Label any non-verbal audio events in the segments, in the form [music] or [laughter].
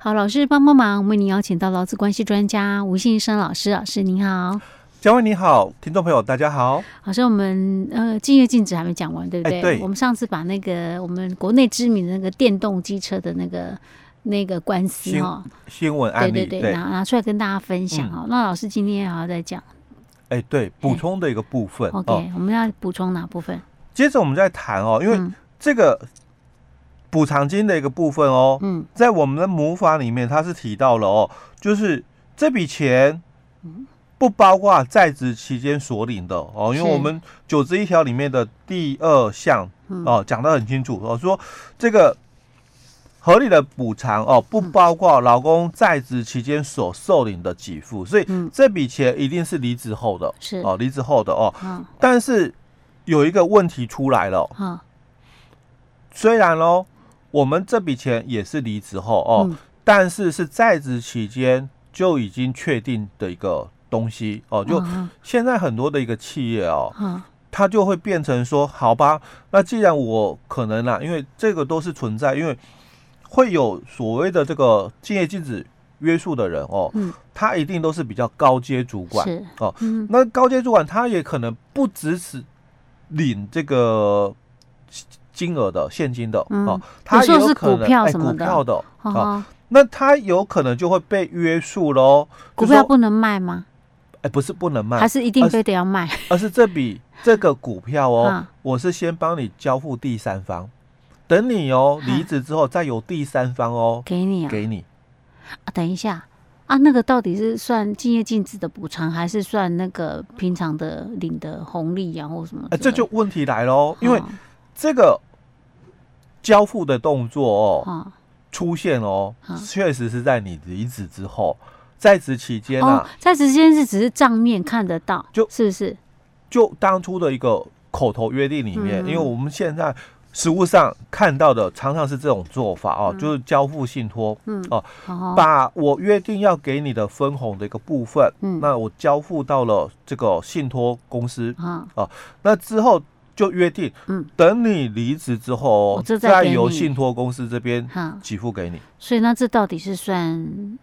好，老师帮帮忙，为您邀请到劳资关系专家吴信生老师，老师您好。嘉惠你好，听众朋友大家好。老师，我们呃，竞业禁止还没讲完，对不对？欸、对。我们上次把那个我们国内知名的那个电动机车的那个那个官司哈新闻案例，对对对，拿拿出来跟大家分享哦、嗯。那老师今天还要再讲。哎、欸，对，补充的一个部分。欸、OK，我们要补充哪部分？接着我们再谈哦，因为这个补偿金的一个部分哦，嗯，在我们的母法里面，它是提到了哦，就是这笔钱，嗯。不包括在职期间所领的哦，因为我们九十一条里面的第二项哦讲得很清楚哦，说这个合理的补偿哦不包括老公在职期间所受领的给付，所以这笔钱一定是离职后的，是。哦离职后的哦。但是有一个问题出来了，虽然喽我们这笔钱也是离职后哦，但是是在职期间就已经确定的一个。东西哦，就现在很多的一个企业哦，嗯、它就会变成说，好吧，那既然我可能啊，因为这个都是存在，因为会有所谓的这个竞业禁止约束的人哦，嗯，他一定都是比较高阶主管哦，嗯，那高阶主管他也可能不只是领这个金额的现金的、嗯、哦，他也有可能股票股票的哦，哦，那他有可能就会被约束喽，股票不能卖吗？哎、欸，不是不能卖，还是一定非得要卖？而是，这笔这个股票哦，啊、我是先帮你交付第三方，等你哦离职之后，再由第三方哦给你、啊、给你。啊，等一下啊，那个到底是算竞业禁止的补偿，还是算那个平常的领的红利呀、啊，或什么？哎、欸，这就问题来喽，因为这个交付的动作哦、啊、出现哦，确、啊、实是在你离职之后。在职期间啊，在职期间是只是账面看得到，就是不是？就当初的一个口头约定里面，嗯、因为我们现在实物上看到的常常是这种做法哦、嗯，就是交付信托，嗯。哦，把我约定要给你的分红的一个部分，嗯，那我交付到了这个信托公司，啊、嗯哦，那之后就约定，嗯，等你离职之后，再由信托公司这边给付给你。所以那这到底是算？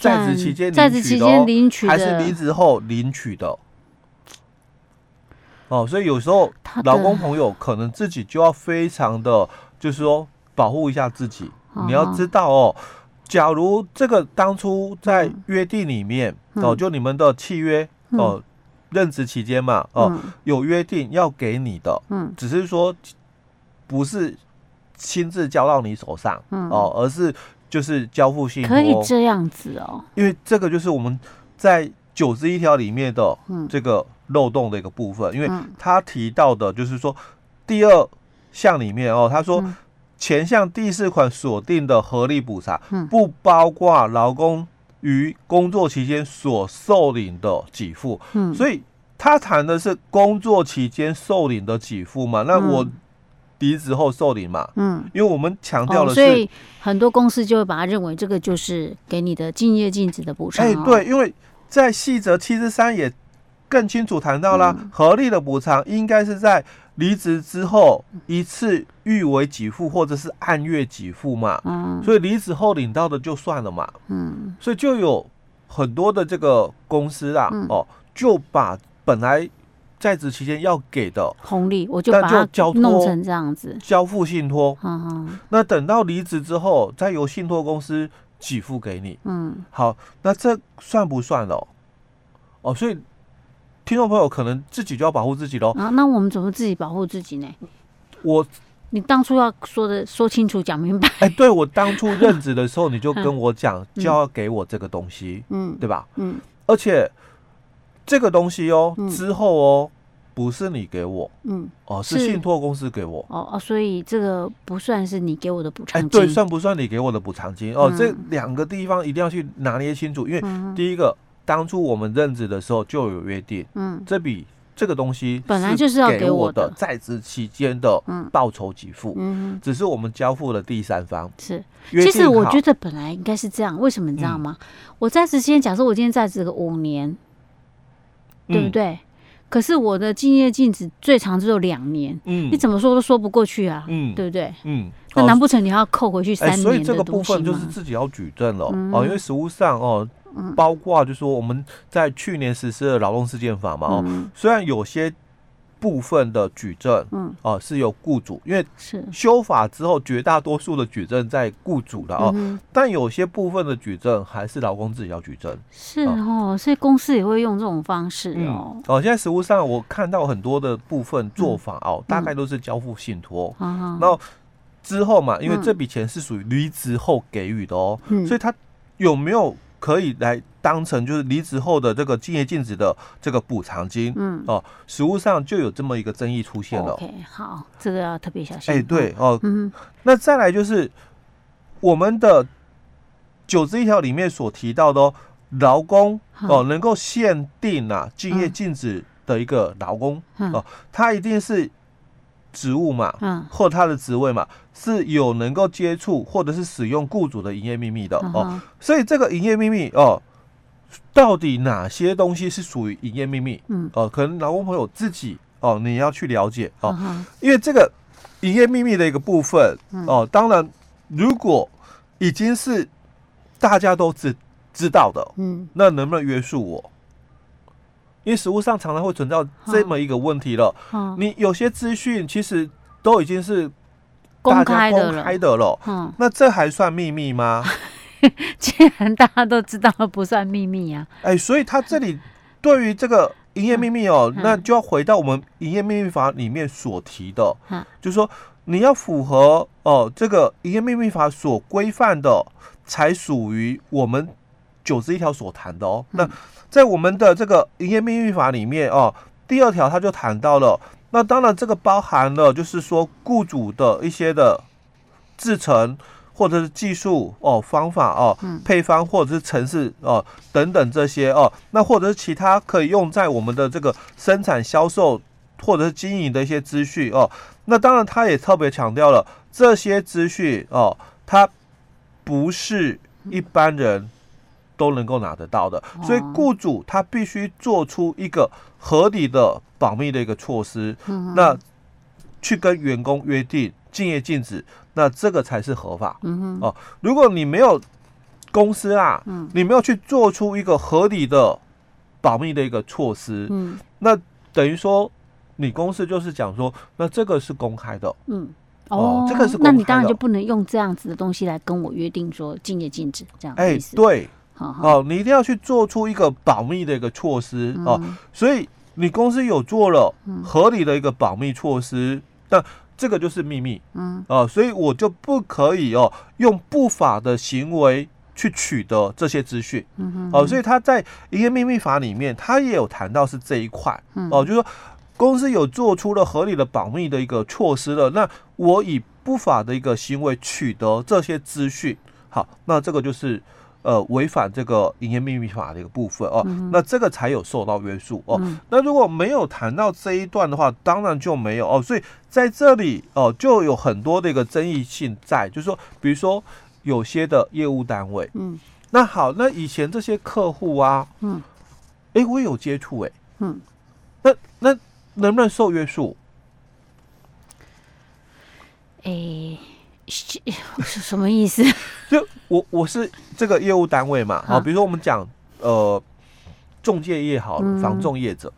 在职期间在职期间领取的，还是离职后领取的？哦，所以有时候老公朋友可能自己就要非常的，就是说保护一下自己。你要知道哦，假如这个当初在约定里面哦，就你们的契约哦，任职期间嘛哦，有约定要给你的，嗯，只是说不是亲自交到你手上哦，而是。就是交付信托可以这样子哦，因为这个就是我们在九十一条里面的这个漏洞的一个部分，因为他提到的就是说第二项里面哦，他说前项第四款锁定的合理补偿不包括劳工于工作期间所受领的给付，嗯所以他谈的是工作期间受领的给付嘛，那我。离职后受理嘛，嗯，因为我们强调的是、哦，所以很多公司就会把它认为这个就是给你的敬业禁止的补偿。哎，对，因为在细则七十三也更清楚谈到了、嗯，合理的补偿应该是在离职之后一次预为给付，或者是按月给付嘛，嗯，所以离职后领到的就算了嘛，嗯，所以就有很多的这个公司啊，嗯、哦，就把本来。在职期间要给的红利，我就把它弄成这样子，交付信托。嗯，那等到离职之后，再由信托公司给付给你。嗯，好，那这算不算了？哦，所以听众朋友可能自己就要保护自己喽。啊，那我们怎么自己保护自己呢？我，你当初要说的说清楚讲明白。[laughs] 哎，对，我当初任职的时候，你就跟我讲，就要给我这个东西，嗯，对吧？嗯，而且。这个东西哦，嗯、之后哦，不是你给我，嗯，哦，是信托公司给我，哦哦，所以这个不算是你给我的补偿金，哎，对，算不算你给我的补偿金？哦，嗯、这两个地方一定要去拿捏清楚，因为第一个，当初我们任职的时候就有约定，嗯，这笔这个东西本来就是要给我的，在职期间的报酬给付，嗯，只是我们交付了第三方，是，其实我觉得本来应该是这样，为什么你知道吗？嗯、我在职期间，假设我今天在职个五年。对不对？可是我的敬业禁止最长只有两年，嗯，你怎么说都说不过去啊，嗯，对不对？嗯，那难不成你要扣回去三年？所以这个部分就是自己要举证了哦，因为实物上哦，包括就是说我们在去年实施的劳动事件法嘛，哦，虽然有些。部分的举证，嗯，哦，是由雇主，因为是。修法之后，绝大多数的举证在雇主的哦，但有些部分的举证还是劳工自己要举证。是哦，所以公司也会用这种方式哦。哦，现在实务上我看到很多的部分做法哦，大概都是交付信托，然后之后嘛，因为这笔钱是属于离职后给予的哦，所以他有没有可以来？当成就是离职后的这个竞业禁止的这个补偿金，嗯哦，实务上就有这么一个争议出现了。OK，好，这个要特别小心。哎、欸，对哦，嗯，那再来就是我们的九十一条里面所提到的哦，劳工哦能够限定啊竞业禁止的一个劳工哦，他一定是。职务嘛，嗯，或他的职位嘛，是有能够接触或者是使用雇主的营业秘密的哦，所以这个营业秘密哦，到底哪些东西是属于营业秘密？嗯，哦，可能劳工朋友自己哦，你要去了解哦，因为这个营业秘密的一个部分哦，当然如果已经是大家都知知道的，嗯，那能不能约束我？因为实物上常常会存在这么一个问题了，你有些资讯其实都已经是大家公开的了，嗯，那这还算秘密吗？[laughs] 既然大家都知道，不算秘密啊。哎，所以他这里对于这个营业秘密哦，那就要回到我们营业秘密法里面所提的，就是说你要符合哦这个营业秘密法所规范的，才属于我们九十一条所谈的哦。那在我们的这个营业秘密法里面哦，第二条他就谈到了，那当然这个包含了就是说雇主的一些的制成或者是技术哦方法哦配方或者是程式哦等等这些哦，那或者是其他可以用在我们的这个生产销售或者是经营的一些资讯哦，那当然他也特别强调了这些资讯哦，它不是一般人。都能够拿得到的，所以雇主他必须做出一个合理的保密的一个措施，那去跟员工约定敬业禁止，那这个才是合法。哦，如果你没有公司啊，你没有去做出一个合理的保密的一个措施，那等于说你公司就是讲说，那这个是公开的。嗯，哦，这个是那你当然就不能用这样子的东西来跟我约定说敬业禁止这样。哎，对。哦，你一定要去做出一个保密的一个措施哦，所以你公司有做了合理的一个保密措施，那这个就是秘密，嗯，哦，所以我就不可以哦用不法的行为去取得这些资讯，嗯，哦，所以他在营业秘密法里面，他也有谈到是这一块，哦，就是说公司有做出了合理的保密的一个措施了，那我以不法的一个行为取得这些资讯，好，那这个就是。呃，违反这个营业秘密法的一个部分哦，嗯、那这个才有受到约束哦。嗯、那如果没有谈到这一段的话，当然就没有哦。所以在这里哦，就有很多的一个争议性在，就是说，比如说有些的业务单位，嗯，那好，那以前这些客户啊，嗯，哎、欸，我有接触哎，嗯，那那能不能受约束？哎、欸。是 [laughs] 什么意思？[laughs] 就我我是这个业务单位嘛，好，比如说我们讲呃中介业好了，房仲业者，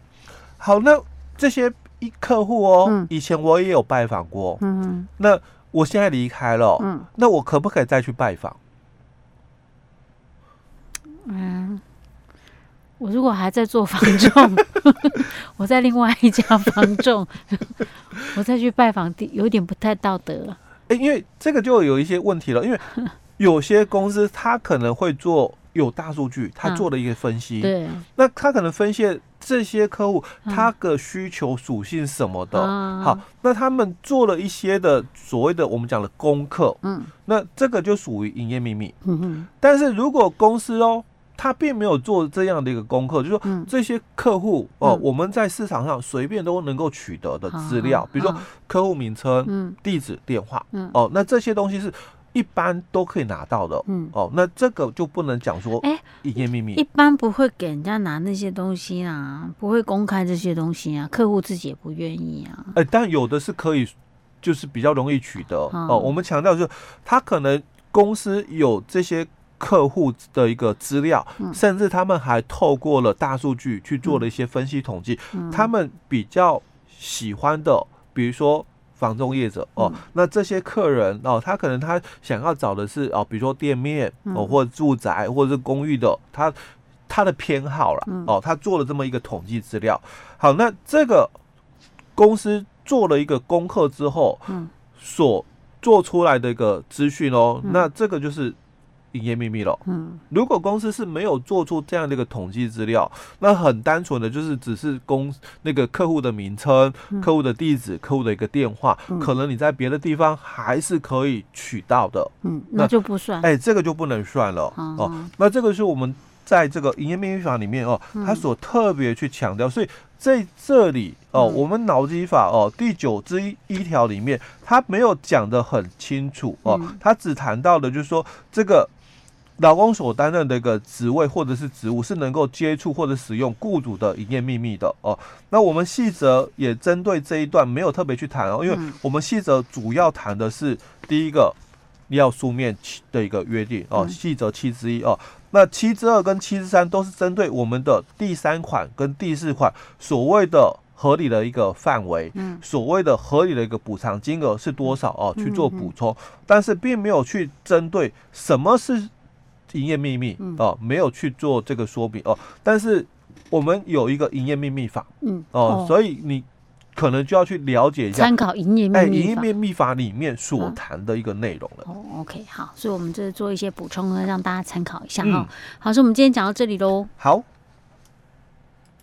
好，那这些一客户哦，以前我也有拜访过，嗯，那我现在离开了，嗯，那我可不可以再去拜访？嗯，我如果还在做房仲，[laughs] 我在另外一家房仲，我再去拜访，有点不太道德。哎，因为这个就有一些问题了，因为 [laughs] 有些公司他可能会做有大数据，他做了一个分析，对，那他可能分析这些客户他的需求属性什么的，好，那他们做了一些的所谓的我们讲的功课，嗯，那这个就属于营业秘密，但是如果公司哦。他并没有做这样的一个功课，就是说这些客户哦，我们在市场上随便都能够取得的资料，比如说客户名称、地址、电话，哦，那这些东西是一般都可以拿到的。嗯，哦，那这个就不能讲说，哎，营业秘密，一般不会给人家拿那些东西啊，不会公开这些东西啊，客户自己也不愿意啊。哎，但有的是可以，就是比较容易取得。哦，我们强调就是，他可能公司有这些。客户的一个资料，甚至他们还透过了大数据去做了一些分析统计。他们比较喜欢的，比如说房仲业者哦，那这些客人哦，他可能他想要找的是哦，比如说店面哦，或者住宅或者是公寓的，他他的偏好了哦，他做了这么一个统计资料。好，那这个公司做了一个功课之后，所做出来的一个资讯哦，那这个就是。营业秘密了。嗯，如果公司是没有做出这样的一个统计资料，那很单纯的就是只是公那个客户的名称、客户的地址、客户的一个电话，可能你在别的地方还是可以取到的。嗯，那就不算。哎，这个就不能算了。哦，那这个是我们在这个营业秘密法里面哦，他所特别去强调。所以在这里哦，我们脑机法哦第九之一条里面，他没有讲得很清楚哦，他只谈到的就是说这个。劳工所担任的一个职位或者是职务是能够接触或者使用雇主的营业秘密的哦。那我们细则也针对这一段没有特别去谈哦，因为我们细则主要谈的是第一个要书面的一个约定哦，细则七之一哦。那七之二跟七之三都是针对我们的第三款跟第四款所谓的合理的一个范围，所谓的合理的一个补偿金额是多少哦去做补充，但是并没有去针对什么是。营业秘密哦，没有去做这个说明哦，但是我们有一个营业秘密法，嗯哦，所以你可能就要去了解一下，参考营业秘密法，营业秘密法里面所谈的一个内容了。哦，OK，好，所以我们这做一些补充呢，让大家参考一下哈。好，所以我们今天讲到这里喽。好。